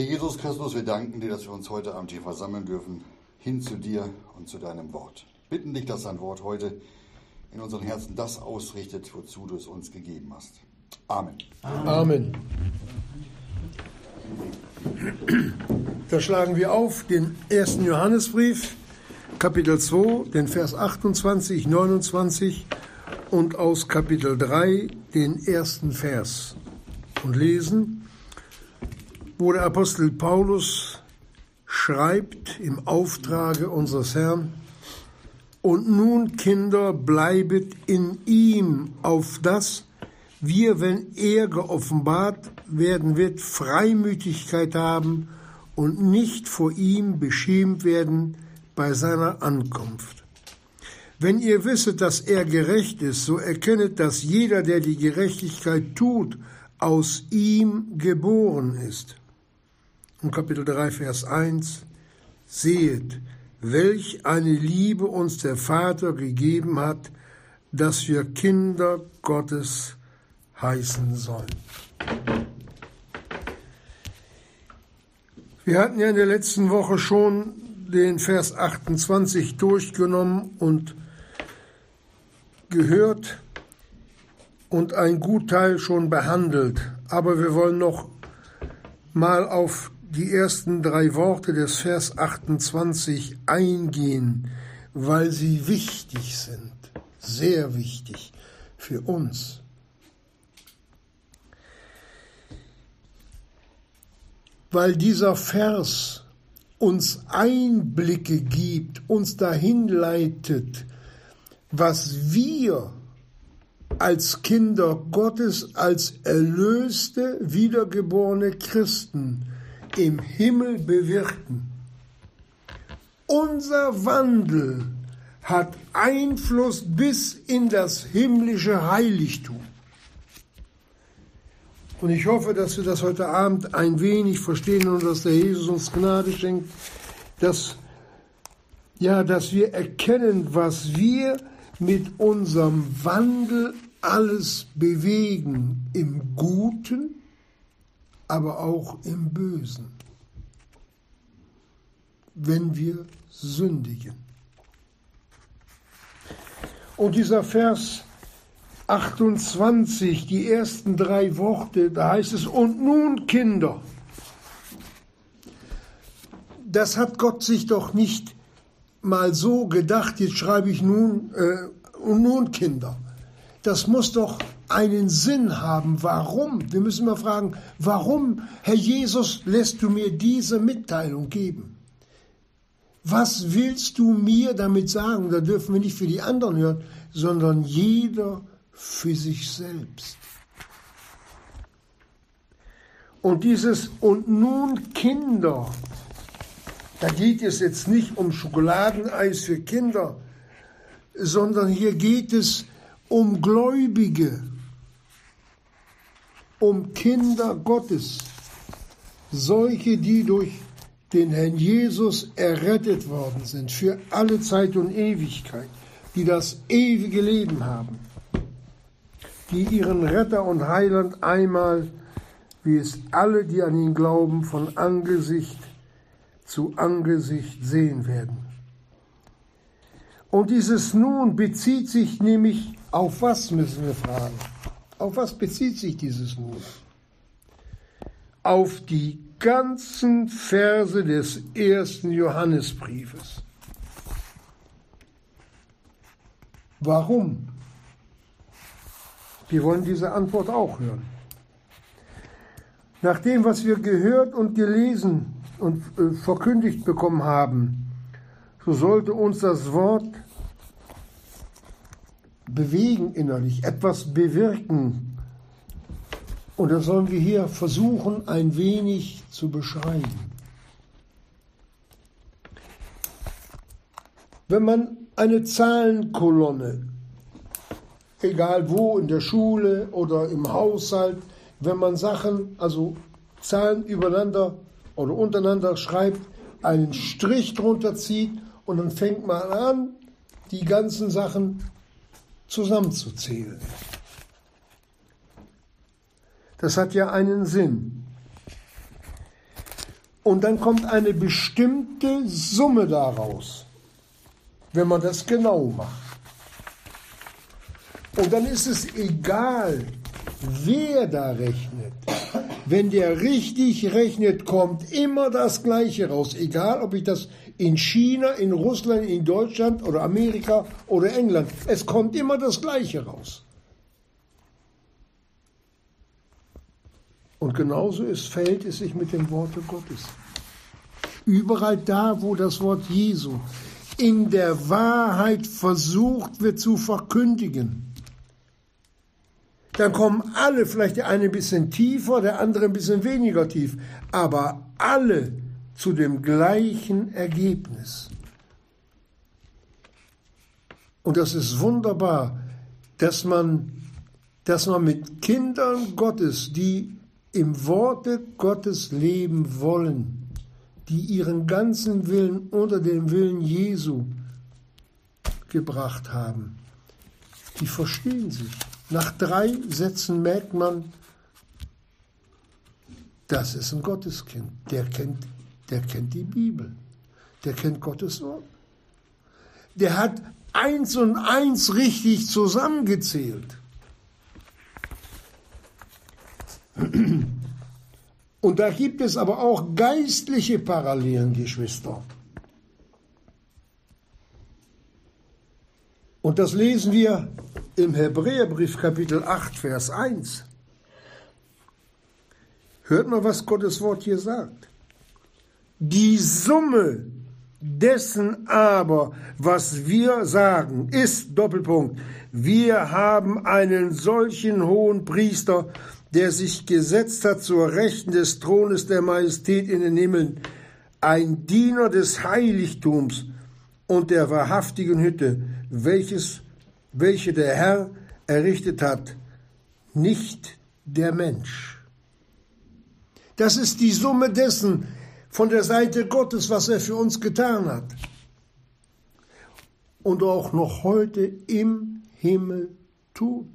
Herr Jesus Christus, wir danken dir, dass wir uns heute Abend hier versammeln dürfen, hin zu dir und zu deinem Wort. Bitten dich, dass dein Wort heute in unseren Herzen das ausrichtet, wozu du es uns gegeben hast. Amen. Amen. Da schlagen wir auf den ersten Johannesbrief, Kapitel 2, den Vers 28, 29 und aus Kapitel 3 den ersten Vers und lesen, wo der Apostel Paulus schreibt im Auftrage unseres Herrn, und nun, Kinder, bleibet in ihm, auf das wir, wenn er geoffenbart werden wird, Freimütigkeit haben und nicht vor ihm beschämt werden bei seiner Ankunft. Wenn ihr wisset, dass er gerecht ist, so erkennet, dass jeder, der die Gerechtigkeit tut, aus ihm geboren ist. Und Kapitel 3, Vers 1, sehet, welch eine Liebe uns der Vater gegeben hat, dass wir Kinder Gottes heißen sollen. Wir hatten ja in der letzten Woche schon den Vers 28 durchgenommen und gehört und ein Gutteil schon behandelt. Aber wir wollen noch mal auf die ersten drei Worte des Vers 28 eingehen, weil sie wichtig sind, sehr wichtig für uns. Weil dieser Vers uns Einblicke gibt, uns dahin leitet, was wir als Kinder Gottes, als erlöste, wiedergeborene Christen im Himmel bewirken. Unser Wandel hat Einfluss bis in das himmlische Heiligtum. Und ich hoffe, dass wir das heute Abend ein wenig verstehen und dass der Jesus uns Gnade schenkt, dass, ja, dass wir erkennen, was wir mit unserem Wandel alles bewegen, im Guten aber auch im Bösen, wenn wir sündigen. Und dieser Vers 28, die ersten drei Worte, da heißt es, und nun Kinder. Das hat Gott sich doch nicht mal so gedacht, jetzt schreibe ich nun, äh, und nun Kinder. Das muss doch einen Sinn haben. Warum? Wir müssen mal fragen, warum, Herr Jesus, lässt du mir diese Mitteilung geben? Was willst du mir damit sagen? Da dürfen wir nicht für die anderen hören, sondern jeder für sich selbst. Und dieses und nun Kinder, da geht es jetzt nicht um Schokoladeneis für Kinder, sondern hier geht es um Gläubige um Kinder Gottes, solche, die durch den Herrn Jesus errettet worden sind, für alle Zeit und Ewigkeit, die das ewige Leben haben, die ihren Retter und Heiland einmal, wie es alle, die an ihn glauben, von Angesicht zu Angesicht sehen werden. Und dieses Nun bezieht sich nämlich auf was, müssen wir fragen? Auf was bezieht sich dieses nun? Auf die ganzen Verse des ersten Johannesbriefes. Warum? Wir wollen diese Antwort auch hören. Nach dem, was wir gehört und gelesen und äh, verkündigt bekommen haben, so sollte uns das Wort bewegen innerlich, etwas bewirken. Und das sollen wir hier versuchen, ein wenig zu beschreiben. Wenn man eine Zahlenkolonne, egal wo, in der Schule oder im Haushalt, wenn man Sachen, also Zahlen übereinander oder untereinander schreibt, einen Strich drunter zieht und dann fängt man an, die ganzen Sachen zusammenzuzählen. Das hat ja einen Sinn. und dann kommt eine bestimmte Summe daraus, wenn man das genau macht. Und dann ist es egal, wer da rechnet. Wenn der richtig rechnet, kommt immer das Gleiche raus. Egal, ob ich das in China, in Russland, in Deutschland oder Amerika oder England. Es kommt immer das Gleiche raus. Und genauso ist, verhält es sich mit dem Worte Gottes. Überall da, wo das Wort Jesu in der Wahrheit versucht wird zu verkündigen, dann kommen alle, vielleicht der eine ein bisschen tiefer, der andere ein bisschen weniger tief, aber alle zu dem gleichen Ergebnis. Und das ist wunderbar, dass man, dass man mit Kindern Gottes, die im Worte Gottes leben wollen, die ihren ganzen Willen unter den Willen Jesu gebracht haben, die verstehen sich. Nach drei Sätzen merkt man, das ist ein Gotteskind. Der kennt, der kennt die Bibel. Der kennt Gottes Wort. Der hat eins und eins richtig zusammengezählt. Und da gibt es aber auch geistliche Parallelen, Geschwister. Und das lesen wir im Hebräerbrief Kapitel 8, Vers 1. Hört mal, was Gottes Wort hier sagt. Die Summe dessen aber, was wir sagen, ist Doppelpunkt. Wir haben einen solchen hohen Priester, der sich gesetzt hat zur Rechten des Thrones der Majestät in den Himmeln, ein Diener des Heiligtums und der wahrhaftigen Hütte, welches, welche der Herr errichtet hat, nicht der Mensch. Das ist die Summe dessen von der Seite Gottes, was er für uns getan hat. Und auch noch heute im Himmel tut.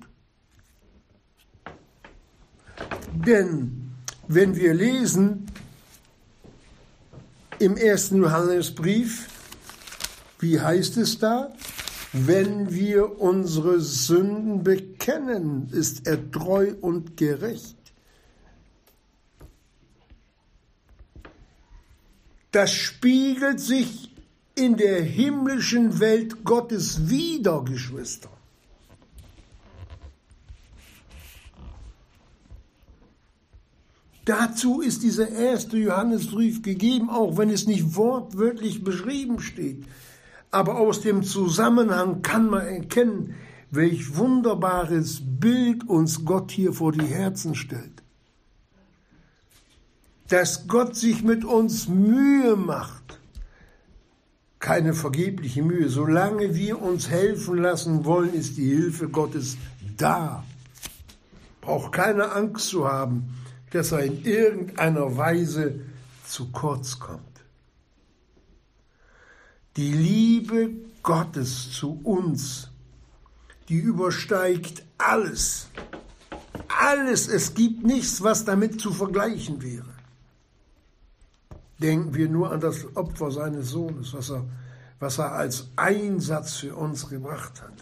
Denn wenn wir lesen im ersten Johannesbrief, wie heißt es da? Wenn wir unsere Sünden bekennen, ist er treu und gerecht. Das spiegelt sich in der himmlischen Welt Gottes wider, Geschwister. Dazu ist dieser erste Johannesbrief gegeben, auch wenn es nicht wortwörtlich beschrieben steht. Aber aus dem Zusammenhang kann man erkennen, welch wunderbares Bild uns Gott hier vor die Herzen stellt. Dass Gott sich mit uns Mühe macht, keine vergebliche Mühe. Solange wir uns helfen lassen wollen, ist die Hilfe Gottes da. Braucht keine Angst zu haben dass er in irgendeiner Weise zu kurz kommt. Die Liebe Gottes zu uns, die übersteigt alles. Alles, es gibt nichts, was damit zu vergleichen wäre. Denken wir nur an das Opfer seines Sohnes, was er, was er als Einsatz für uns gebracht hat.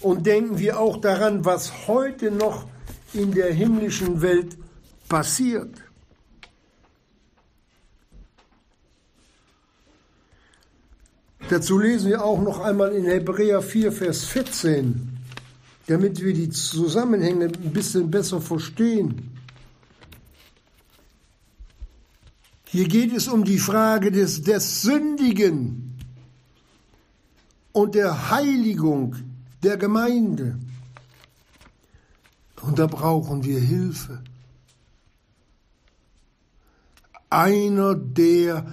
Und denken wir auch daran, was heute noch in der himmlischen Welt passiert. Dazu lesen wir auch noch einmal in Hebräer 4, Vers 14, damit wir die Zusammenhänge ein bisschen besser verstehen. Hier geht es um die Frage des, des Sündigen und der Heiligung der Gemeinde. Und da brauchen wir Hilfe. Einer, der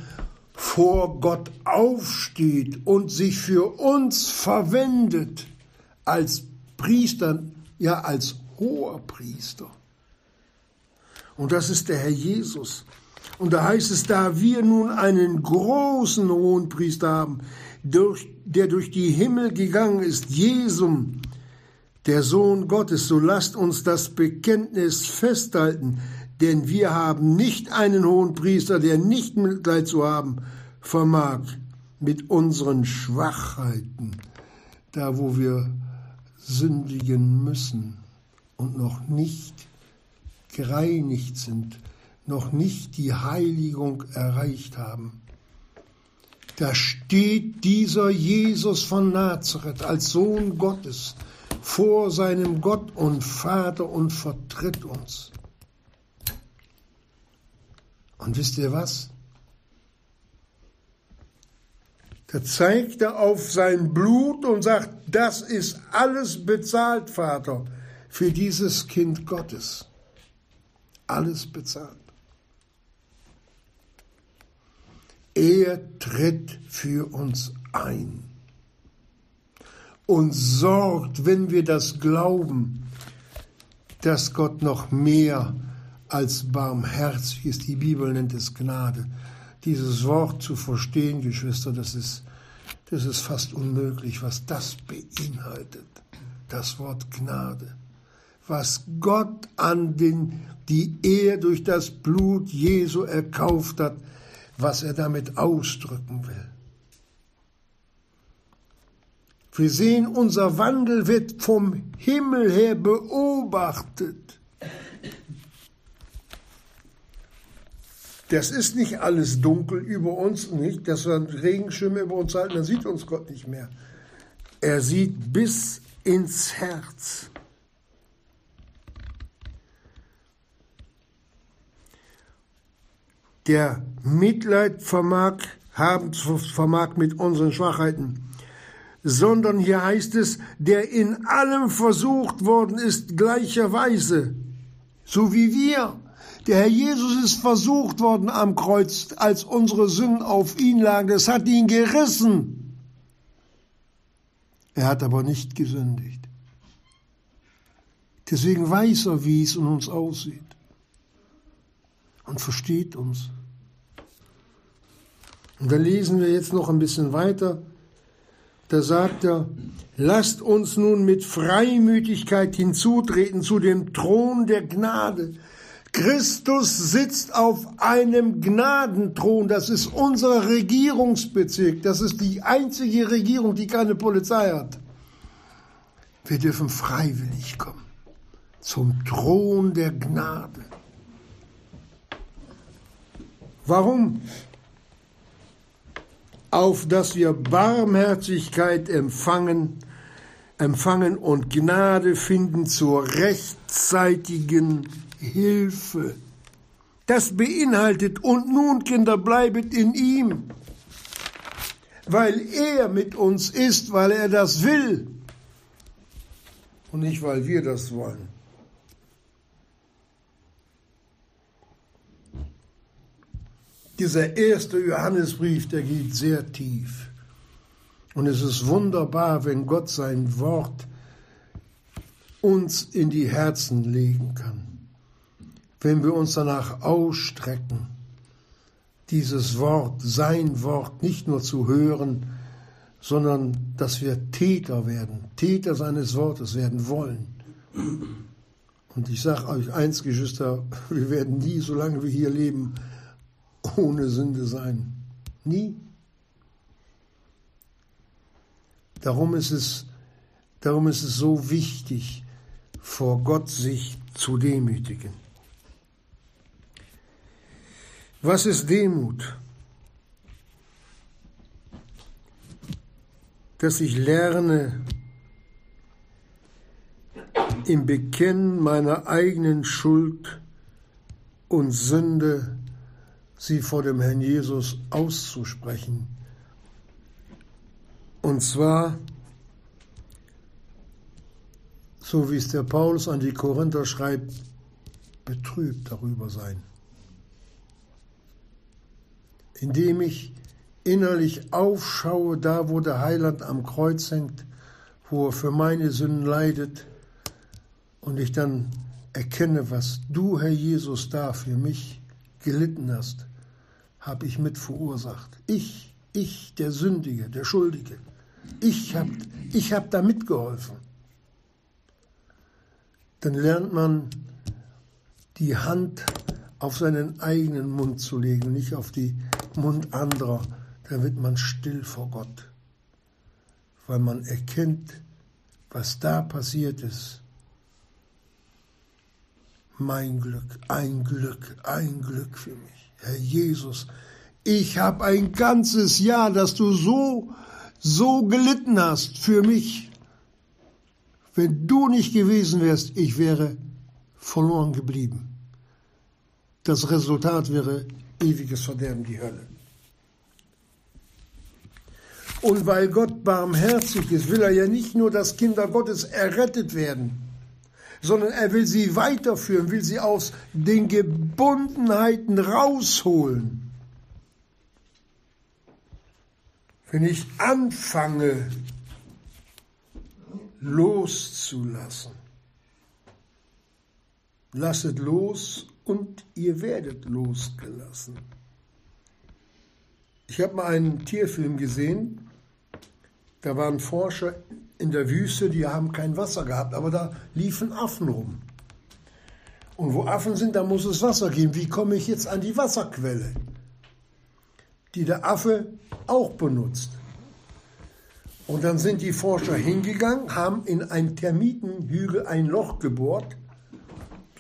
vor Gott aufsteht und sich für uns verwendet als Priester, ja als hoher Priester. Und das ist der Herr Jesus. Und da heißt es, da wir nun einen großen hohen Priester haben, durch, der durch die Himmel gegangen ist, Jesum, der Sohn Gottes, so lasst uns das Bekenntnis festhalten. Denn wir haben nicht einen hohen Priester, der nicht Mitleid zu haben vermag mit unseren Schwachheiten, da wo wir sündigen müssen und noch nicht gereinigt sind, noch nicht die Heiligung erreicht haben. Da steht dieser Jesus von Nazareth als Sohn Gottes vor seinem Gott und Vater und vertritt uns. Und wisst ihr was? Da zeigt er auf sein Blut und sagt, das ist alles bezahlt, Vater, für dieses Kind Gottes. Alles bezahlt. Er tritt für uns ein und sorgt, wenn wir das glauben, dass Gott noch mehr als barmherzig ist. Die Bibel nennt es Gnade. Dieses Wort zu verstehen, Geschwister, das ist, das ist fast unmöglich, was das beinhaltet. Das Wort Gnade. Was Gott an den, die er durch das Blut Jesu erkauft hat, was er damit ausdrücken will. Wir sehen, unser Wandel wird vom Himmel her beobachtet. Das ist nicht alles dunkel über uns, nicht, dass wir einen Regenschirm über uns halten, dann sieht uns Gott nicht mehr. Er sieht bis ins Herz. Der Mitleid vermag, haben, vermag mit unseren Schwachheiten, sondern hier heißt es, der in allem versucht worden ist, gleicherweise, so wie wir. Der Herr Jesus ist versucht worden am Kreuz, als unsere Sünden auf ihn lagen. Das hat ihn gerissen. Er hat aber nicht gesündigt. Deswegen weiß er, wie es in uns aussieht und versteht uns. Und dann lesen wir jetzt noch ein bisschen weiter. Da sagt er, lasst uns nun mit Freimütigkeit hinzutreten zu dem Thron der Gnade, Christus sitzt auf einem Gnadenthron. Das ist unser Regierungsbezirk. Das ist die einzige Regierung, die keine Polizei hat. Wir dürfen freiwillig kommen zum Thron der Gnade. Warum? Auf dass wir Barmherzigkeit empfangen, empfangen und Gnade finden zur rechtzeitigen Hilfe. Das beinhaltet, und nun, Kinder, bleibet in ihm, weil er mit uns ist, weil er das will und nicht, weil wir das wollen. Dieser erste Johannesbrief, der geht sehr tief. Und es ist wunderbar, wenn Gott sein Wort uns in die Herzen legen kann wenn wir uns danach ausstrecken, dieses Wort, sein Wort nicht nur zu hören, sondern dass wir Täter werden, Täter seines Wortes werden wollen. Und ich sage euch eins, Geschwister, wir werden nie, solange wir hier leben, ohne Sünde sein. Nie. Darum ist es, darum ist es so wichtig, vor Gott sich zu demütigen. Was ist Demut? Dass ich lerne, im Bekennen meiner eigenen Schuld und Sünde sie vor dem Herrn Jesus auszusprechen. Und zwar, so wie es der Paulus an die Korinther schreibt, betrübt darüber sein indem ich innerlich aufschaue, da wo der Heiland am Kreuz hängt, wo er für meine Sünden leidet, und ich dann erkenne, was du, Herr Jesus, da für mich gelitten hast, habe ich mit verursacht. Ich, ich, der Sündige, der Schuldige, ich habe ich hab da mitgeholfen. Dann lernt man die Hand auf seinen eigenen Mund zu legen, nicht auf die Mund anderer, dann wird man still vor Gott, weil man erkennt, was da passiert ist. Mein Glück, ein Glück, ein Glück für mich. Herr Jesus, ich habe ein ganzes Jahr, dass du so, so gelitten hast für mich. Wenn du nicht gewesen wärst, ich wäre verloren geblieben. Das Resultat wäre ewiges Verderben, die Hölle. Und weil Gott barmherzig ist, will er ja nicht nur, dass Kinder Gottes errettet werden, sondern er will sie weiterführen, will sie aus den Gebundenheiten rausholen. Wenn ich anfange loszulassen, lasset los und ihr werdet losgelassen. Ich habe mal einen Tierfilm gesehen, da waren Forscher in der Wüste, die haben kein Wasser gehabt, aber da liefen Affen rum. Und wo Affen sind, da muss es Wasser geben. Wie komme ich jetzt an die Wasserquelle, die der Affe auch benutzt? Und dann sind die Forscher hingegangen, haben in einen Termitenhügel ein Loch gebohrt,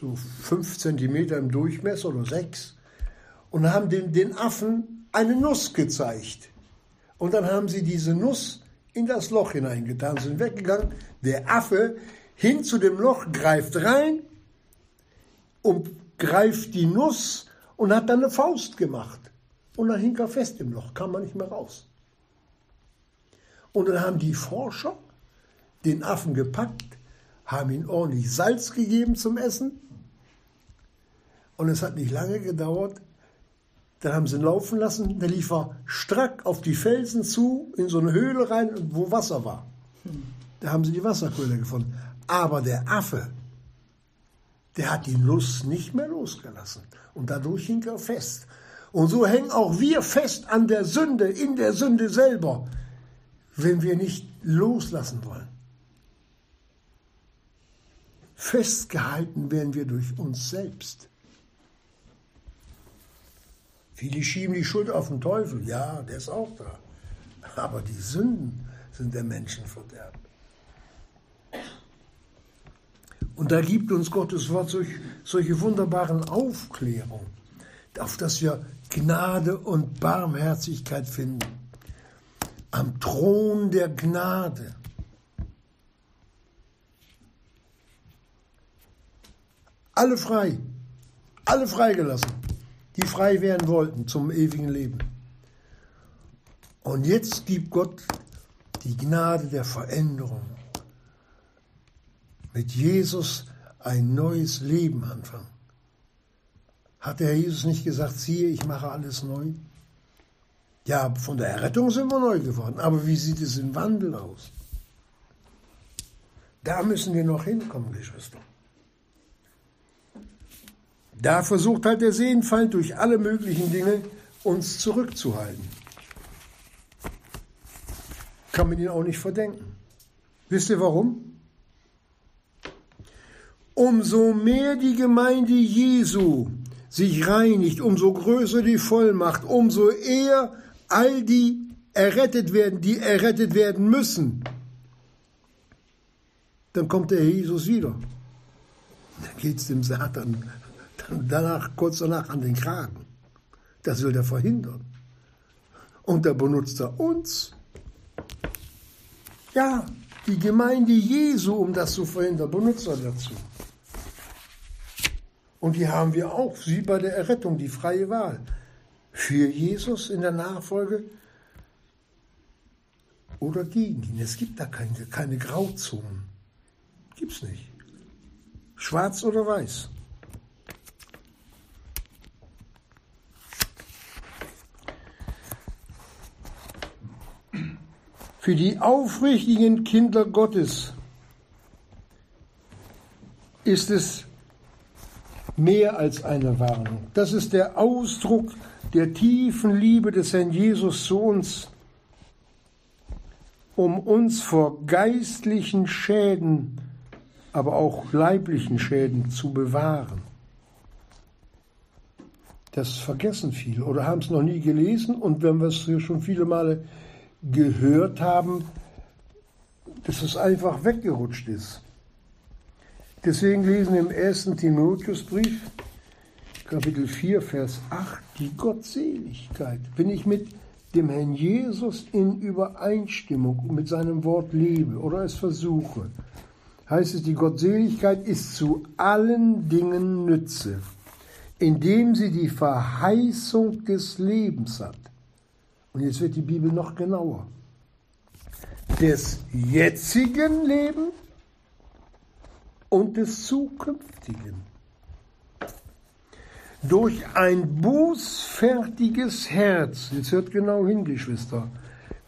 so fünf Zentimeter im Durchmesser oder sechs, und haben den, den Affen eine Nuss gezeigt. Und dann haben sie diese Nuss in das Loch hineingetan, sind weggegangen. Der Affe hin zu dem Loch greift rein und greift die Nuss und hat dann eine Faust gemacht. Und dann hing er fest im Loch, kam man nicht mehr raus. Und dann haben die Forscher den Affen gepackt, haben ihm ordentlich Salz gegeben zum Essen. Und es hat nicht lange gedauert, dann haben sie ihn laufen lassen, der lief er strack auf die Felsen zu, in so eine Höhle rein, wo Wasser war. Da haben sie die Wasserquelle gefunden. Aber der Affe, der hat die Lust nicht mehr losgelassen. Und dadurch hing er fest. Und so hängen auch wir fest an der Sünde, in der Sünde selber, wenn wir nicht loslassen wollen. Festgehalten werden wir durch uns selbst. Viele schieben die Schuld auf den Teufel. Ja, der ist auch da. Aber die Sünden sind der Menschenverderben. Und da gibt uns Gottes Wort solch, solche wunderbaren Aufklärungen, auf dass wir Gnade und Barmherzigkeit finden. Am Thron der Gnade. Alle frei, alle freigelassen die frei werden wollten zum ewigen Leben. Und jetzt gibt Gott die Gnade der Veränderung. Mit Jesus ein neues Leben anfangen. Hat der Jesus nicht gesagt, siehe, ich mache alles neu? Ja, von der Errettung sind wir neu geworden. Aber wie sieht es im Wandel aus? Da müssen wir noch hinkommen, Geschwister. Da versucht halt der Seelenfeind durch alle möglichen Dinge uns zurückzuhalten. Kann man ihn auch nicht verdenken. Wisst ihr warum? Umso mehr die Gemeinde Jesu sich reinigt, umso größer die Vollmacht, umso eher all die errettet werden, die errettet werden müssen. Dann kommt der Jesus wieder. Dann geht es dem Satan danach, kurz danach an den Kragen. Das will er verhindern. Und da benutzt er uns. Ja, die Gemeinde Jesu, um das zu verhindern, benutzt er dazu. Und die haben wir auch, wie bei der Errettung, die freie Wahl. Für Jesus in der Nachfolge oder gegen ihn. Es gibt da keine, keine Grauzonen. es nicht. Schwarz oder weiß. Für die aufrichtigen Kinder Gottes ist es mehr als eine Warnung. Das ist der Ausdruck der tiefen Liebe des Herrn Jesus zu uns, um uns vor geistlichen Schäden, aber auch leiblichen Schäden zu bewahren. Das vergessen viele oder haben es noch nie gelesen und wenn wir es hier schon viele Male gehört haben, dass es einfach weggerutscht ist. Deswegen lesen wir im ersten Timotheusbrief, Kapitel 4, Vers 8, die Gottseligkeit. Wenn ich mit dem Herrn Jesus in Übereinstimmung mit seinem Wort lebe oder es versuche, heißt es, die Gottseligkeit ist zu allen Dingen Nütze, indem sie die Verheißung des Lebens hat. Und jetzt wird die Bibel noch genauer. Des jetzigen Lebens und des zukünftigen. Durch ein bußfertiges Herz, jetzt hört genau hin, Geschwister,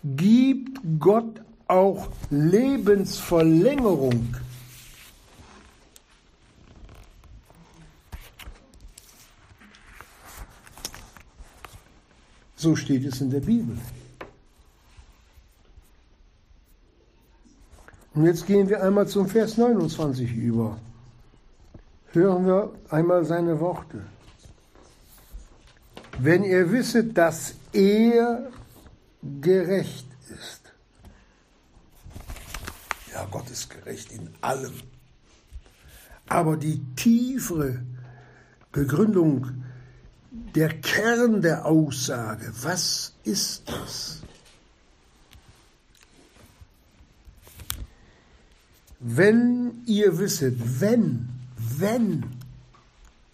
gibt Gott auch Lebensverlängerung. So steht es in der Bibel. Und jetzt gehen wir einmal zum Vers 29 über. Hören wir einmal seine Worte. Wenn ihr wisset, dass er gerecht ist. Ja, Gott ist gerecht in allem. Aber die tiefere Begründung, der Kern der Aussage, was ist das? Wenn ihr wisset, wenn, wenn,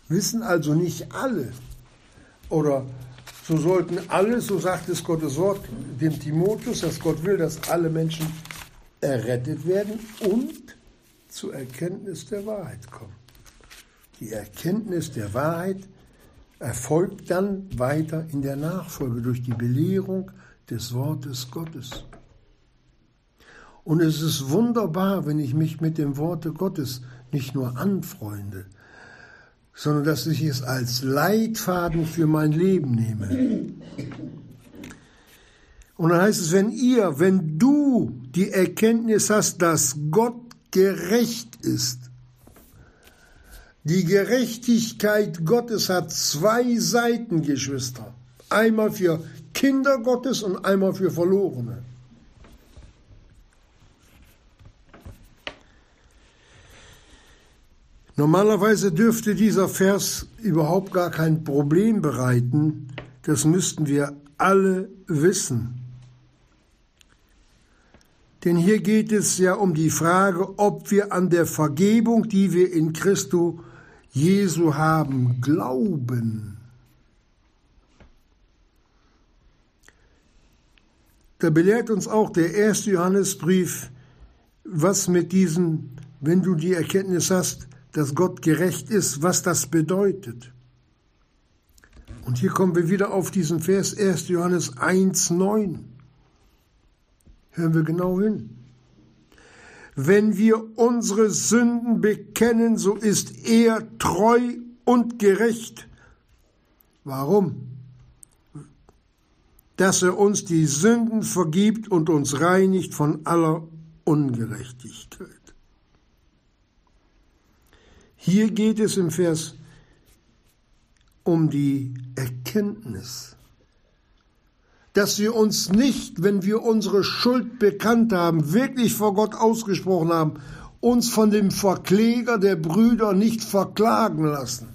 wissen also nicht alle, oder so sollten alle, so sagt es Gottes Wort dem Timotheus, dass Gott will, dass alle Menschen errettet werden und zur Erkenntnis der Wahrheit kommen. Die Erkenntnis der Wahrheit erfolgt dann weiter in der Nachfolge durch die Belehrung des Wortes Gottes. Und es ist wunderbar, wenn ich mich mit dem Worte Gottes nicht nur anfreunde, sondern dass ich es als Leitfaden für mein Leben nehme. Und dann heißt es, wenn ihr, wenn du die Erkenntnis hast, dass Gott gerecht ist, die Gerechtigkeit Gottes hat zwei Seiten, Geschwister. Einmal für Kinder Gottes und einmal für Verlorene. Normalerweise dürfte dieser Vers überhaupt gar kein Problem bereiten. Das müssten wir alle wissen. Denn hier geht es ja um die Frage, ob wir an der Vergebung, die wir in Christo Jesu haben, glauben. Da belehrt uns auch der erste Johannesbrief, was mit diesem, wenn du die Erkenntnis hast, dass Gott gerecht ist, was das bedeutet. Und hier kommen wir wieder auf diesen Vers 1. Johannes 1, 9. Hören wir genau hin. Wenn wir unsere Sünden bekennen, so ist er treu und gerecht. Warum? Dass er uns die Sünden vergibt und uns reinigt von aller Ungerechtigkeit. Hier geht es im Vers um die Erkenntnis, dass wir uns nicht, wenn wir unsere Schuld bekannt haben, wirklich vor Gott ausgesprochen haben, uns von dem Verkläger der Brüder nicht verklagen lassen.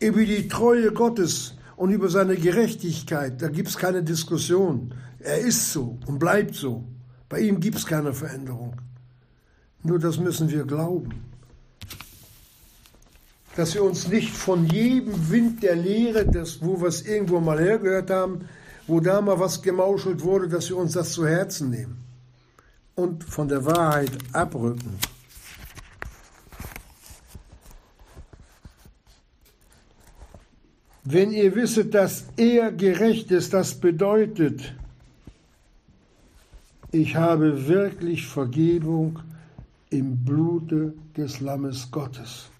Über die Treue Gottes und über seine Gerechtigkeit, da gibt es keine Diskussion. Er ist so und bleibt so. Bei ihm gibt es keine Veränderung. Nur das müssen wir glauben dass wir uns nicht von jedem Wind der Lehre, das, wo wir es irgendwo mal hergehört haben, wo da mal was gemauschelt wurde, dass wir uns das zu Herzen nehmen und von der Wahrheit abrücken. Wenn ihr wisset, dass er gerecht ist, das bedeutet, ich habe wirklich Vergebung im Blute des Lammes Gottes.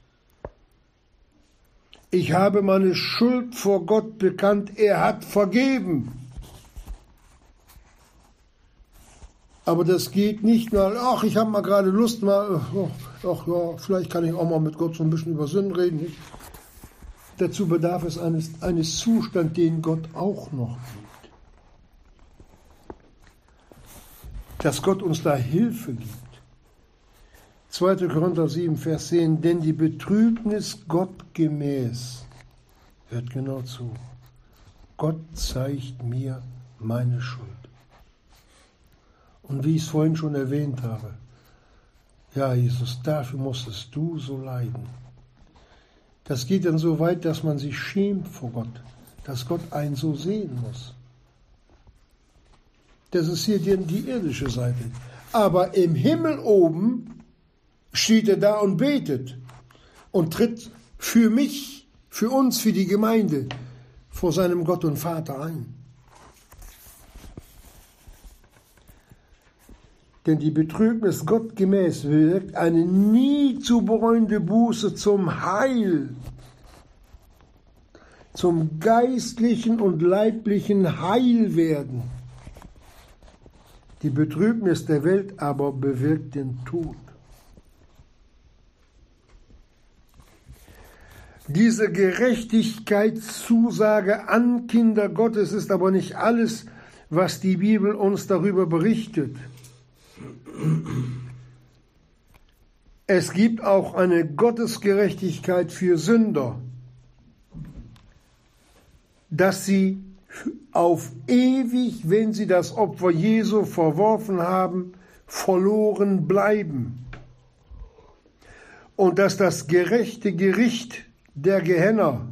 Ich habe meine Schuld vor Gott bekannt, er hat vergeben. Aber das geht nicht mal, ach, ich habe mal gerade Lust, mal, ach, ach ja, vielleicht kann ich auch mal mit Gott so ein bisschen über Sünden reden. dazu bedarf es eines, eines Zustands, den Gott auch noch gibt. Dass Gott uns da Hilfe gibt. 2. Korinther 7, Vers 10, denn die Betrübnis Gott gemäß, hört genau zu, Gott zeigt mir meine Schuld. Und wie ich es vorhin schon erwähnt habe, ja, Jesus, dafür musstest du so leiden. Das geht dann so weit, dass man sich schämt vor Gott, dass Gott einen so sehen muss. Das ist hier die, die irdische Seite. Aber im Himmel oben steht er da und betet und tritt für mich, für uns, für die Gemeinde vor seinem Gott und Vater ein. Denn die Betrübnis Gott gemäß wirkt eine nie zu bereuende Buße zum Heil, zum geistlichen und leiblichen Heilwerden. Die Betrübnis der Welt aber bewirkt den Tod. Diese Gerechtigkeitszusage an Kinder Gottes ist aber nicht alles, was die Bibel uns darüber berichtet. Es gibt auch eine Gottesgerechtigkeit für Sünder, dass sie auf ewig, wenn sie das Opfer Jesu verworfen haben, verloren bleiben. Und dass das gerechte Gericht der Gehenner,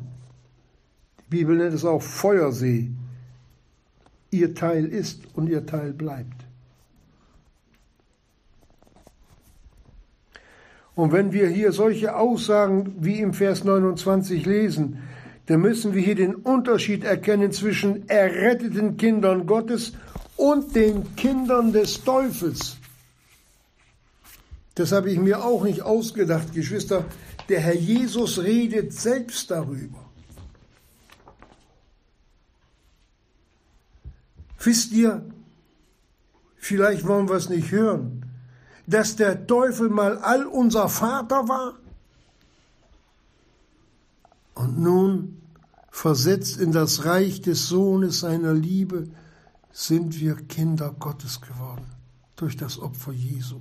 die Bibel nennt es auch Feuersee, ihr Teil ist und ihr Teil bleibt. Und wenn wir hier solche Aussagen wie im Vers 29 lesen, dann müssen wir hier den Unterschied erkennen zwischen erretteten Kindern Gottes und den Kindern des Teufels. Das habe ich mir auch nicht ausgedacht, Geschwister. Der Herr Jesus redet selbst darüber. Wisst ihr, vielleicht wollen wir es nicht hören, dass der Teufel mal all unser Vater war? Und nun, versetzt in das Reich des Sohnes seiner Liebe, sind wir Kinder Gottes geworden durch das Opfer Jesu.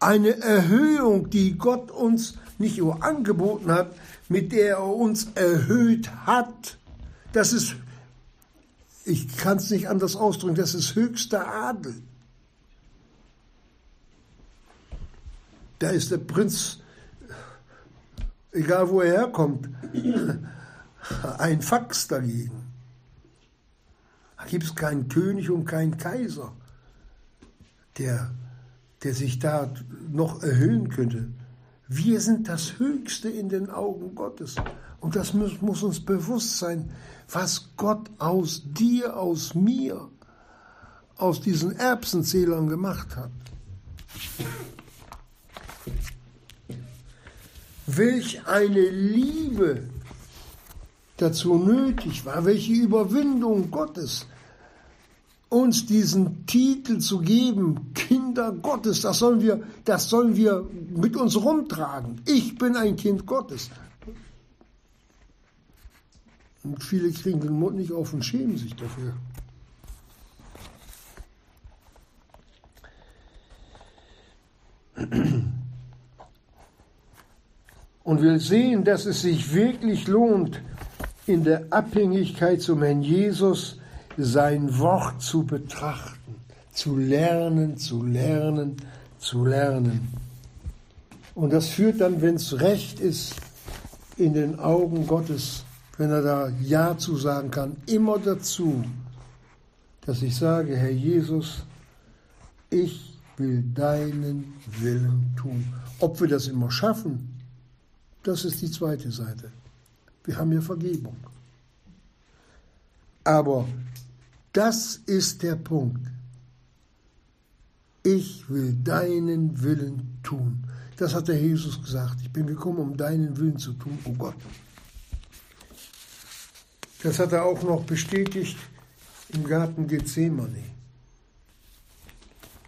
Eine Erhöhung, die Gott uns nicht nur angeboten hat, mit der er uns erhöht hat. Das ist, ich kann es nicht anders ausdrücken, das ist höchster Adel. Da ist der Prinz, egal wo er herkommt, ein Fax dagegen. Da gibt es keinen König und keinen Kaiser, der, der sich da noch erhöhen könnte. Wir sind das Höchste in den Augen Gottes. Und das muss, muss uns bewusst sein, was Gott aus dir, aus mir, aus diesen Erbsenzählern gemacht hat. welch eine Liebe dazu nötig war, welche Überwindung Gottes, uns diesen Titel zu geben, Kinder Gottes, das sollen wir, das sollen wir mit uns rumtragen. Ich bin ein Kind Gottes. Und viele kriegen den Mund nicht auf und schämen sich dafür. und will sehen, dass es sich wirklich lohnt, in der Abhängigkeit zum Herrn Jesus sein Wort zu betrachten, zu lernen, zu lernen, zu lernen. Und das führt dann, wenn es recht ist, in den Augen Gottes, wenn er da Ja zu sagen kann, immer dazu, dass ich sage, Herr Jesus, ich will deinen Willen tun. Ob wir das immer schaffen, das ist die zweite Seite. Wir haben ja Vergebung. Aber das ist der Punkt. Ich will deinen Willen tun. Das hat der Jesus gesagt. Ich bin gekommen, um deinen Willen zu tun, oh Gott. Das hat er auch noch bestätigt im Garten Gethsemane.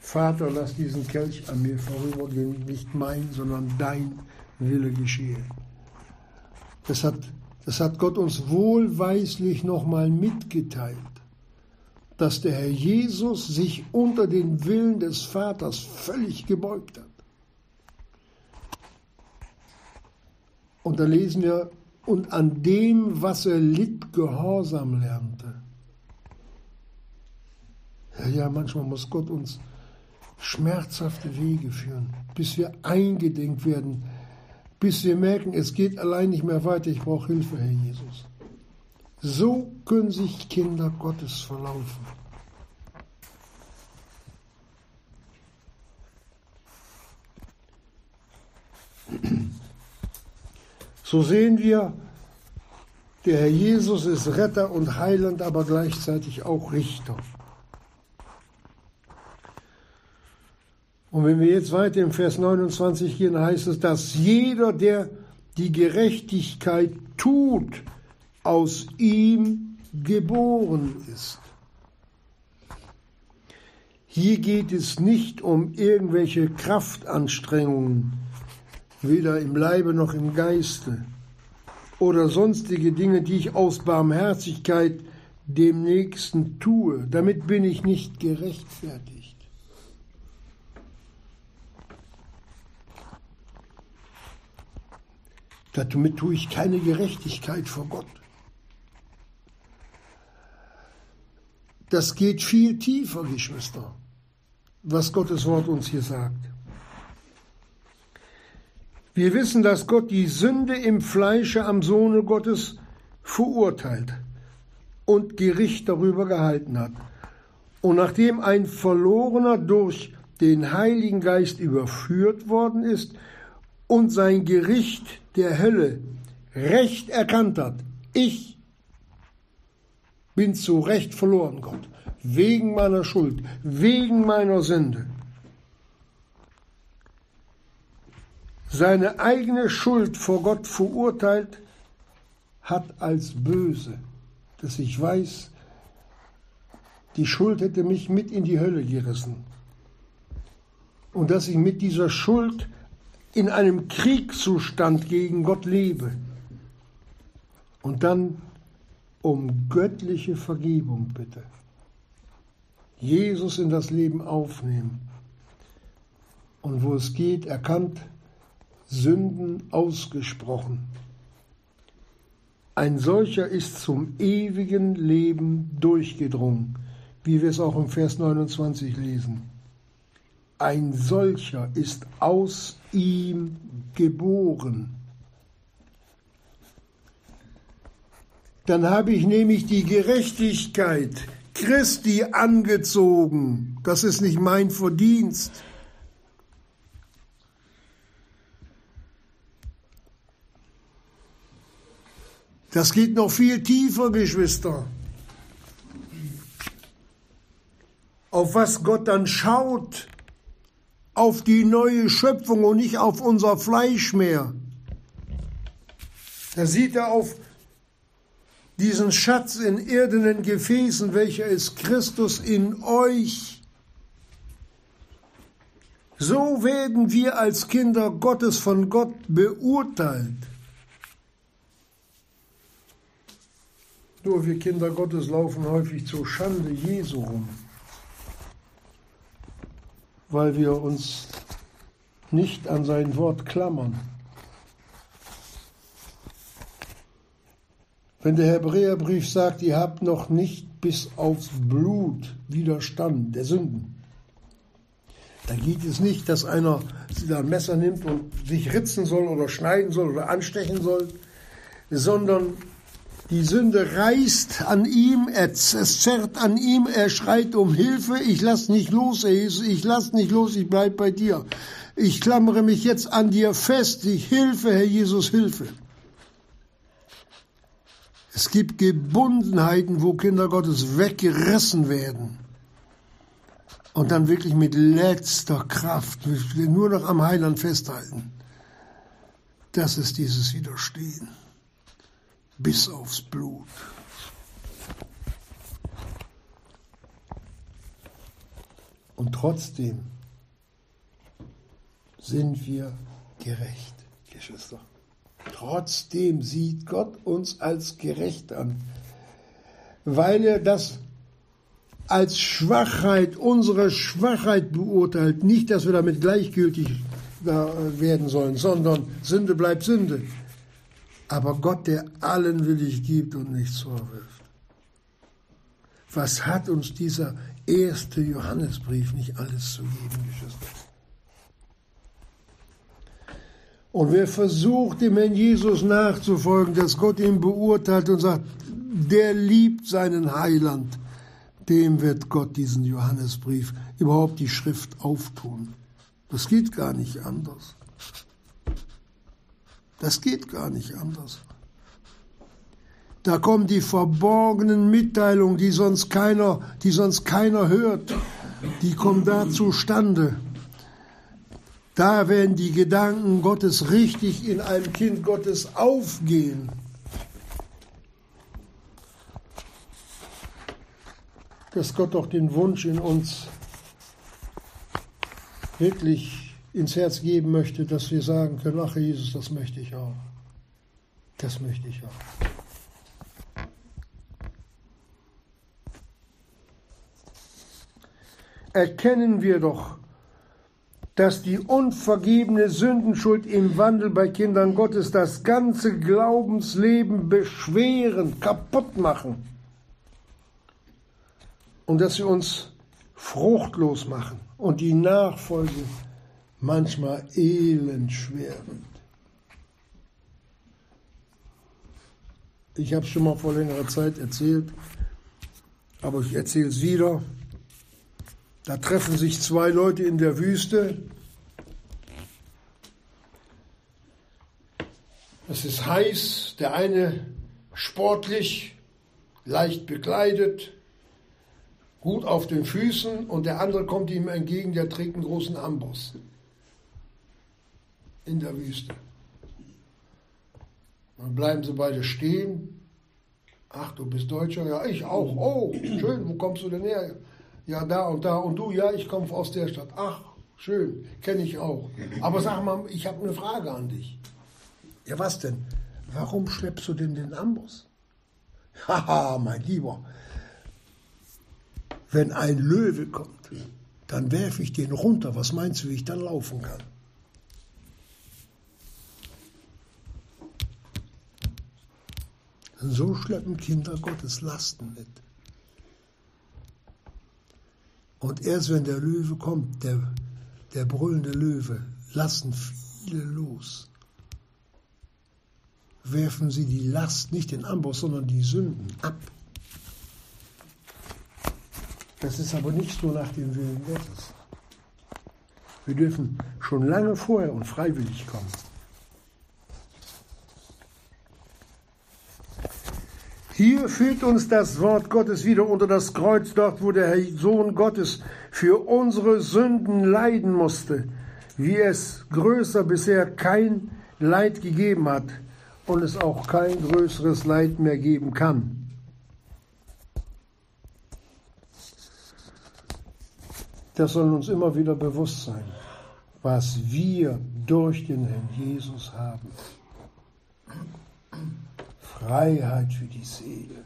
Vater, lass diesen Kelch an mir vorübergehen, nicht mein, sondern dein Wille geschehe. Das hat, das hat Gott uns wohlweislich nochmal mitgeteilt, dass der Herr Jesus sich unter den Willen des Vaters völlig gebeugt hat. Und da lesen wir, und an dem, was er litt, Gehorsam lernte. Ja, ja, manchmal muss Gott uns schmerzhafte Wege führen, bis wir eingedenk werden, bis wir merken, es geht allein nicht mehr weiter, ich brauche Hilfe, Herr Jesus. So können sich Kinder Gottes verlaufen. So sehen wir, der Herr Jesus ist Retter und Heiland, aber gleichzeitig auch Richter. Und wenn wir jetzt weiter im Vers 29 gehen, heißt es, dass jeder, der die Gerechtigkeit tut, aus ihm geboren ist. Hier geht es nicht um irgendwelche Kraftanstrengungen, weder im Leibe noch im Geiste, oder sonstige Dinge, die ich aus Barmherzigkeit dem Nächsten tue. Damit bin ich nicht gerechtfertigt. Damit tue ich keine Gerechtigkeit vor Gott. Das geht viel tiefer, Geschwister, was Gottes Wort uns hier sagt. Wir wissen, dass Gott die Sünde im Fleische am Sohne Gottes verurteilt und Gericht darüber gehalten hat. Und nachdem ein Verlorener durch den Heiligen Geist überführt worden ist und sein Gericht der Hölle recht erkannt hat, ich bin zu Recht verloren, Gott, wegen meiner Schuld, wegen meiner Sünde. Seine eigene Schuld vor Gott verurteilt hat als böse, dass ich weiß, die Schuld hätte mich mit in die Hölle gerissen. Und dass ich mit dieser Schuld in einem Kriegszustand gegen Gott lebe und dann um göttliche Vergebung bitte. Jesus in das Leben aufnehmen und wo es geht, erkannt, Sünden ausgesprochen. Ein solcher ist zum ewigen Leben durchgedrungen, wie wir es auch im Vers 29 lesen. Ein solcher ist aus ihm geboren. Dann habe ich nämlich die Gerechtigkeit Christi angezogen. Das ist nicht mein Verdienst. Das geht noch viel tiefer, Geschwister. Auf was Gott dann schaut, auf die neue Schöpfung und nicht auf unser Fleisch mehr. Da sieht er auf diesen Schatz in irdenen Gefäßen, welcher ist Christus in euch. So werden wir als Kinder Gottes von Gott beurteilt. Nur wir Kinder Gottes laufen häufig zur Schande Jesu rum weil wir uns nicht an sein Wort klammern. Wenn der Hebräerbrief sagt, ihr habt noch nicht bis aufs Blut widerstanden, der Sünden, da geht es nicht, dass einer ein Messer nimmt und sich ritzen soll oder schneiden soll oder anstechen soll, sondern die Sünde reißt an ihm, es zerrt an ihm, er schreit um Hilfe, ich lass nicht los, ich lass nicht los, ich bleib bei dir. Ich klammere mich jetzt an dir fest, ich Hilfe, Herr Jesus, Hilfe. Es gibt Gebundenheiten, wo Kinder Gottes weggerissen werden und dann wirklich mit letzter Kraft nur noch am Heiland festhalten. Das ist dieses Widerstehen bis aufs Blut. Und trotzdem sind wir gerecht, Geschwister. Trotzdem sieht Gott uns als gerecht an, weil er das als Schwachheit, unsere Schwachheit beurteilt. Nicht, dass wir damit gleichgültig werden sollen, sondern Sünde bleibt Sünde. Aber Gott, der allen willig gibt und nichts vorwirft. Was hat uns dieser erste Johannesbrief nicht alles zu geben, Geschwister? Und wer versucht, dem Herrn Jesus nachzufolgen, dass Gott ihn beurteilt und sagt, der liebt seinen Heiland, dem wird Gott diesen Johannesbrief, überhaupt die Schrift auftun. Das geht gar nicht anders. Das geht gar nicht anders. Da kommen die verborgenen Mitteilungen, die sonst keiner, die sonst keiner hört, die kommen da zustande. Da werden die Gedanken Gottes richtig in einem Kind Gottes aufgehen. Dass Gott doch den Wunsch in uns wirklich ins Herz geben möchte, dass wir sagen können, ach Jesus, das möchte ich auch. Das möchte ich auch. erkennen wir doch, dass die unvergebene Sündenschuld im Wandel bei Kindern Gottes das ganze Glaubensleben beschweren, kaputt machen und dass sie uns fruchtlos machen und die Nachfolge manchmal elend schwer wird. Ich habe es schon mal vor längerer Zeit erzählt, aber ich erzähle es wieder. Da treffen sich zwei Leute in der Wüste. Es ist heiß, der eine sportlich, leicht bekleidet, gut auf den Füßen und der andere kommt ihm entgegen, der trägt einen großen Amboss in der Wüste. Dann bleiben sie beide stehen. Ach, du bist Deutscher? Ja, ich auch. Oh, schön, wo kommst du denn her? Ja, da und da. Und du, ja, ich komme aus der Stadt. Ach, schön, kenne ich auch. Aber sag mal, ich habe eine Frage an dich. Ja, was denn? Warum schleppst du denn den Amboss? Haha, mein Lieber. Wenn ein Löwe kommt, dann werfe ich den runter. Was meinst du, wie ich dann laufen kann? So schleppen Kinder Gottes Lasten mit. Und erst wenn der Löwe kommt, der, der brüllende Löwe, lassen viele los. Werfen sie die Last, nicht den Amboss, sondern die Sünden ab. Das ist aber nicht so nach dem Willen Gottes. Wir dürfen schon lange vorher und freiwillig kommen. Hier führt uns das Wort Gottes wieder unter das Kreuz, dort wo der Sohn Gottes für unsere Sünden leiden musste, wie es größer bisher kein Leid gegeben hat und es auch kein größeres Leid mehr geben kann. Das soll uns immer wieder bewusst sein, was wir durch den Herrn Jesus haben. Freiheit für die Seele.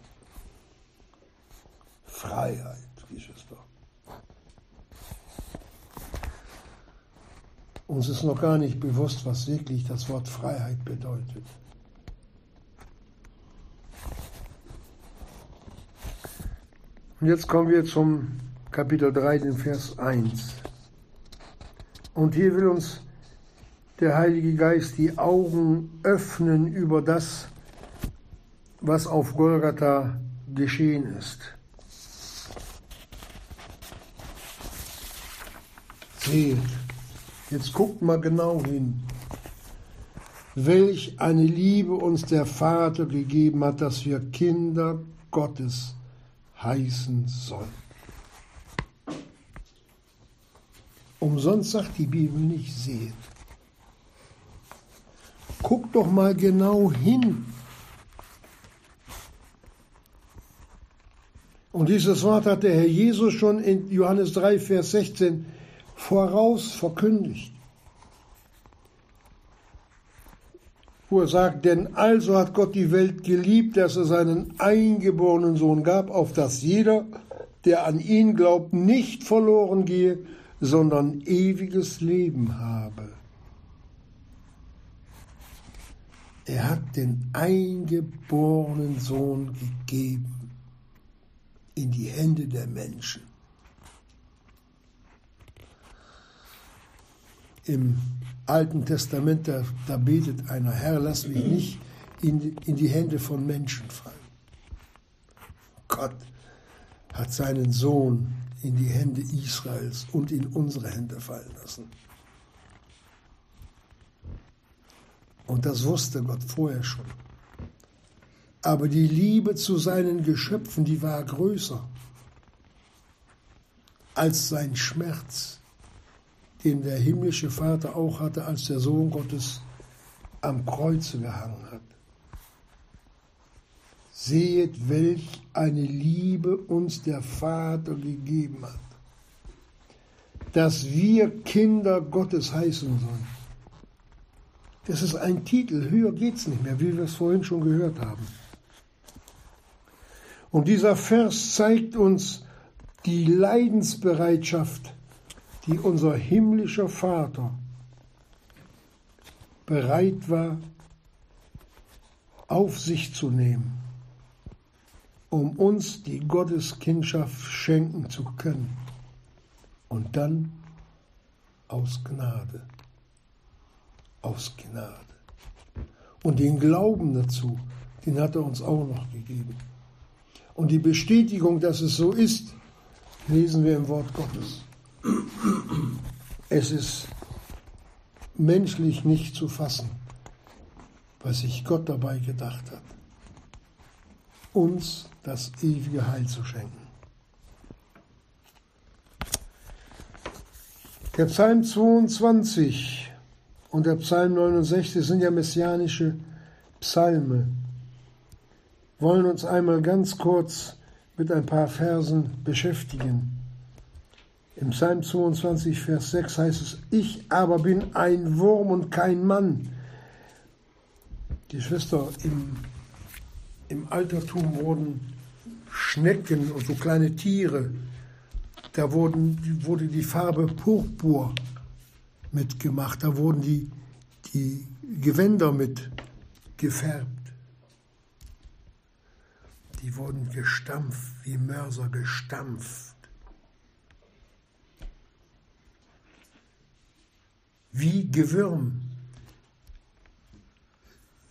Freiheit, Geschwister. Uns ist noch gar nicht bewusst, was wirklich das Wort Freiheit bedeutet. Und jetzt kommen wir zum Kapitel 3, den Vers 1. Und hier will uns der Heilige Geist die Augen öffnen über das, was auf Golgatha geschehen ist. Seht, jetzt guckt mal genau hin, welch eine Liebe uns der Vater gegeben hat, dass wir Kinder Gottes heißen sollen. Umsonst sagt die Bibel nicht seht. Guck doch mal genau hin, Und dieses Wort hat der Herr Jesus schon in Johannes 3, Vers 16 voraus verkündigt. wo er sagt, denn also hat Gott die Welt geliebt, dass er seinen eingeborenen Sohn gab, auf dass jeder, der an ihn glaubt, nicht verloren gehe, sondern ewiges Leben habe. Er hat den eingeborenen Sohn gegeben in die Hände der Menschen. Im Alten Testament, da, da betet einer, Herr, lass mich nicht in, in die Hände von Menschen fallen. Gott hat seinen Sohn in die Hände Israels und in unsere Hände fallen lassen. Und das wusste Gott vorher schon. Aber die Liebe zu seinen Geschöpfen, die war größer als sein Schmerz den der himmlische Vater auch hatte, als der Sohn Gottes am Kreuze gehangen hat. Sehet, welch eine Liebe uns der Vater gegeben hat, dass wir Kinder Gottes heißen sollen. Das ist ein Titel, höher geht es nicht mehr, wie wir es vorhin schon gehört haben. Und dieser Vers zeigt uns die Leidensbereitschaft die unser himmlischer Vater bereit war, auf sich zu nehmen, um uns die Gotteskindschaft schenken zu können. Und dann aus Gnade. Aus Gnade. Und den Glauben dazu, den hat er uns auch noch gegeben. Und die Bestätigung, dass es so ist, lesen wir im Wort Gottes. Es ist menschlich nicht zu fassen, was sich Gott dabei gedacht hat, uns das ewige Heil zu schenken. Der Psalm 22 und der Psalm 69 sind ja messianische Psalme. Wollen uns einmal ganz kurz mit ein paar Versen beschäftigen. Im Psalm 22, Vers 6 heißt es, ich aber bin ein Wurm und kein Mann. Die Schwester, im, im Altertum wurden Schnecken und so kleine Tiere, da wurden, wurde die Farbe Purpur mitgemacht, da wurden die, die Gewänder mit gefärbt. Die wurden gestampft, wie Mörser gestampft. wie Gewürm.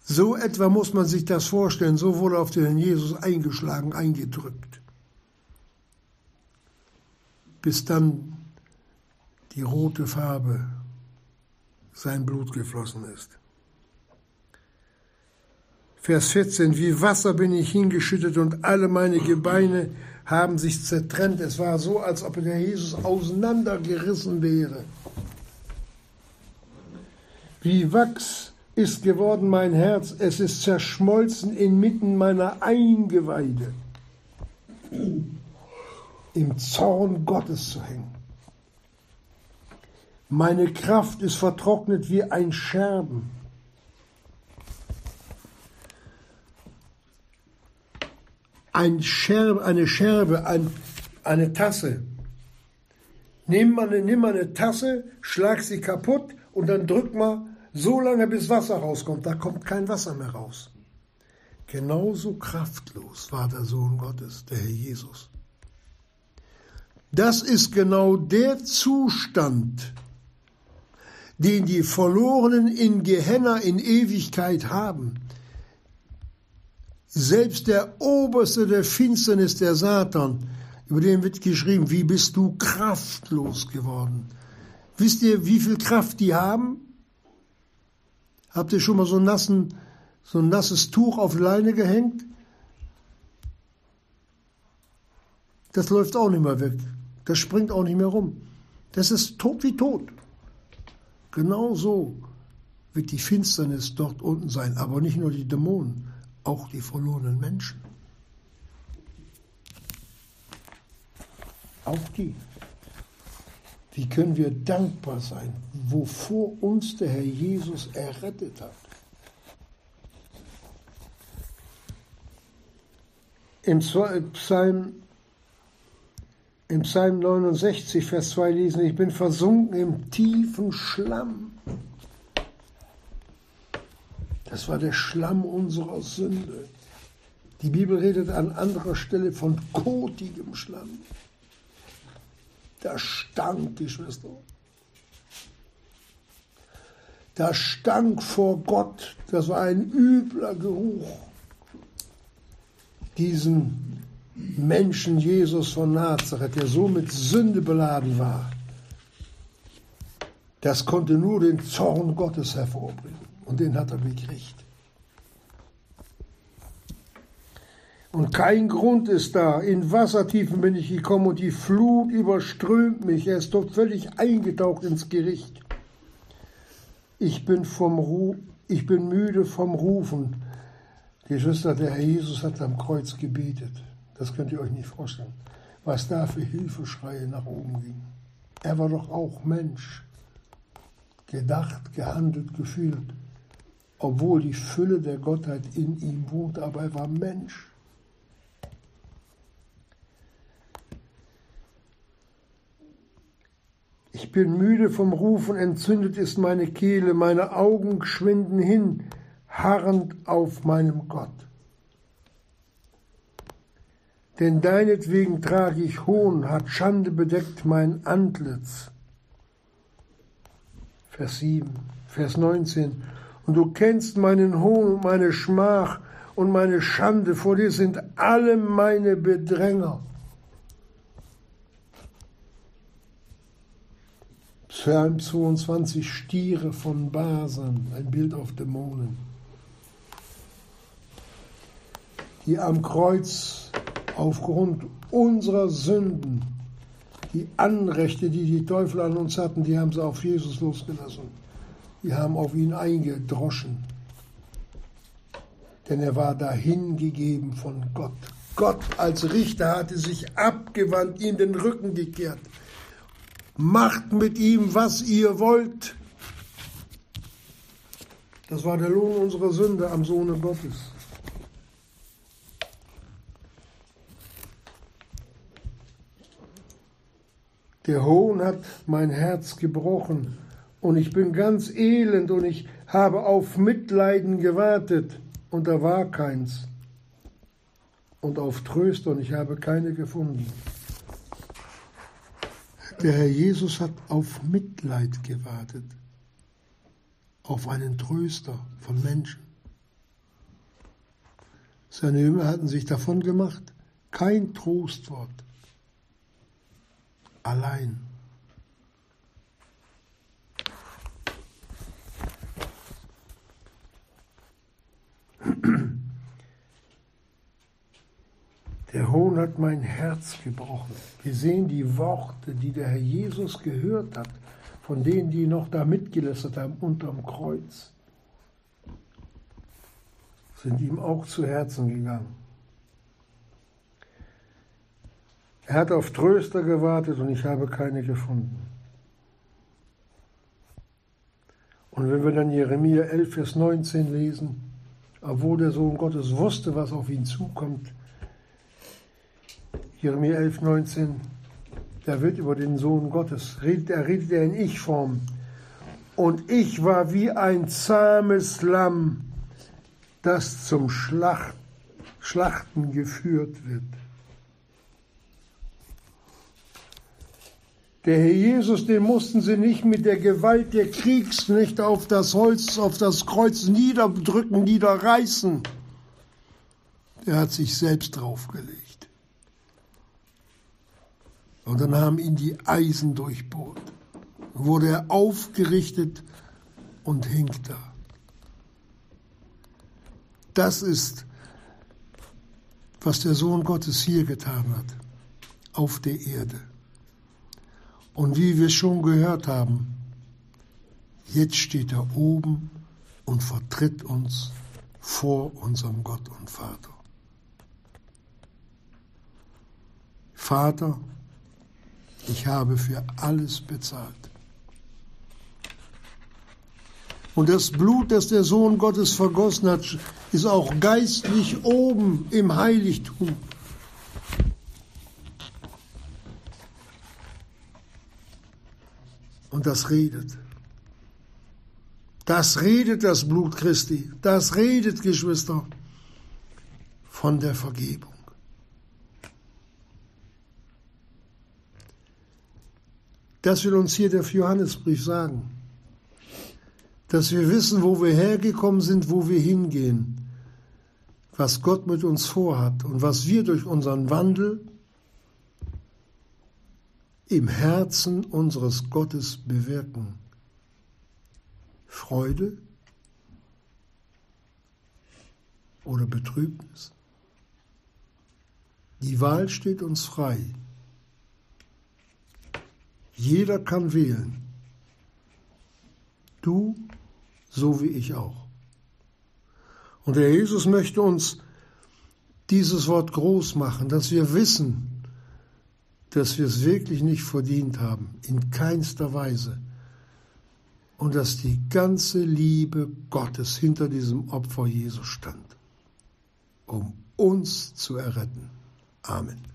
So etwa muss man sich das vorstellen, so wurde auf den Jesus eingeschlagen, eingedrückt, bis dann die rote Farbe sein Blut geflossen ist. Vers 14, wie Wasser bin ich hingeschüttet und alle meine Gebeine haben sich zertrennt. Es war so, als ob der Jesus auseinandergerissen wäre. Wie Wachs ist geworden mein Herz, es ist zerschmolzen inmitten meiner Eingeweide. Im Zorn Gottes zu hängen. Meine Kraft ist vertrocknet wie ein Scherben. Ein Scherbe, eine Scherbe, ein, eine Tasse. Nimm mal, nimm mal eine Tasse, schlag sie kaputt und dann drück mal so lange bis Wasser rauskommt, da kommt kein Wasser mehr raus. Genauso kraftlos war der Sohn Gottes, der Herr Jesus. Das ist genau der Zustand, den die Verlorenen in Gehenna in Ewigkeit haben. Selbst der Oberste der Finsternis, der Satan, über den wird geschrieben, wie bist du kraftlos geworden. Wisst ihr, wie viel Kraft die haben? Habt ihr schon mal so, nassen, so ein nasses Tuch auf Leine gehängt? Das läuft auch nicht mehr weg. Das springt auch nicht mehr rum. Das ist tot wie tot. Genau so wird die Finsternis dort unten sein. Aber nicht nur die Dämonen, auch die verlorenen Menschen. Auch die. Wie können wir dankbar sein, wovor uns der Herr Jesus errettet hat? Im äh, Psalm, Im Psalm 69, Vers 2 lesen, ich bin versunken im tiefen Schlamm. Das war der Schlamm unserer Sünde. Die Bibel redet an anderer Stelle von kotigem Schlamm. Da stank, Geschwister. Da stank vor Gott. Das war ein übler Geruch. Diesen Menschen Jesus von Nazareth, der so mit Sünde beladen war, das konnte nur den Zorn Gottes hervorbringen. Und den hat er gekriegt. Und kein Grund ist da. In Wassertiefen bin ich gekommen und die Flut überströmt mich. Er ist dort völlig eingetaucht ins Gericht. Ich bin, vom Ru ich bin müde vom Rufen. Die Schwester, der Herr Jesus hat am Kreuz gebetet. Das könnt ihr euch nicht vorstellen. Was da für Hilfeschreie nach oben ging. Er war doch auch Mensch. Gedacht, gehandelt, gefühlt. Obwohl die Fülle der Gottheit in ihm wohnte, aber er war Mensch. Ich bin müde vom Rufen, entzündet ist meine Kehle, meine Augen schwinden hin, harrend auf meinem Gott. Denn deinetwegen trage ich Hohn, hat Schande bedeckt mein Antlitz. Vers 7, Vers 19. Und du kennst meinen Hohn und meine Schmach und meine Schande, vor dir sind alle meine Bedränger. Psalm 22, Stiere von Basan, ein Bild auf Dämonen, die am Kreuz aufgrund unserer Sünden, die Anrechte, die die Teufel an uns hatten, die haben sie auf Jesus losgelassen. Die haben auf ihn eingedroschen. Denn er war dahingegeben von Gott. Gott als Richter hatte sich abgewandt, ihm den Rücken gekehrt. Macht mit ihm, was ihr wollt. Das war der Lohn unserer Sünde am Sohne Gottes. Der Hohn hat mein Herz gebrochen und ich bin ganz elend und ich habe auf Mitleiden gewartet und da war keins. Und auf Tröster und ich habe keine gefunden. Der Herr Jesus hat auf Mitleid gewartet, auf einen Tröster von Menschen. Seine Jünger hatten sich davon gemacht, kein Trostwort, allein. Der Hohn hat mein Herz gebrochen. Wir sehen die Worte, die der Herr Jesus gehört hat, von denen, die noch da mitgelästert haben unterm Kreuz, sind ihm auch zu Herzen gegangen. Er hat auf Tröster gewartet und ich habe keine gefunden. Und wenn wir dann Jeremia 11, Vers 19 lesen, obwohl der Sohn Gottes wusste, was auf ihn zukommt, Jeremia 11, 19, da wird über den Sohn Gottes, redet, er redet er in Ich-Form. Und ich war wie ein zahmes Lamm, das zum Schlacht, Schlachten geführt wird. Der Herr Jesus, den mussten sie nicht mit der Gewalt der Kriegsknechte auf das Holz, auf das Kreuz niederdrücken, niederreißen. Er hat sich selbst draufgelegt. Und dann haben ihn die Eisen durchbohrt. Wurde er aufgerichtet und hing da. Das ist, was der Sohn Gottes hier getan hat, auf der Erde. Und wie wir schon gehört haben, jetzt steht er oben und vertritt uns vor unserem Gott und Vater. Vater, ich habe für alles bezahlt. Und das Blut, das der Sohn Gottes vergossen hat, ist auch geistlich oben im Heiligtum Und das redet. Das redet das Blut Christi. Das redet, Geschwister, von der Vergebung. Das will uns hier der Johannesbrief sagen. Dass wir wissen, wo wir hergekommen sind, wo wir hingehen, was Gott mit uns vorhat und was wir durch unseren Wandel im Herzen unseres Gottes bewirken. Freude oder Betrübnis. Die Wahl steht uns frei. Jeder kann wählen. Du so wie ich auch. Und der Jesus möchte uns dieses Wort groß machen, dass wir wissen, dass wir es wirklich nicht verdient haben, in keinster Weise. Und dass die ganze Liebe Gottes hinter diesem Opfer Jesu stand, um uns zu erretten. Amen.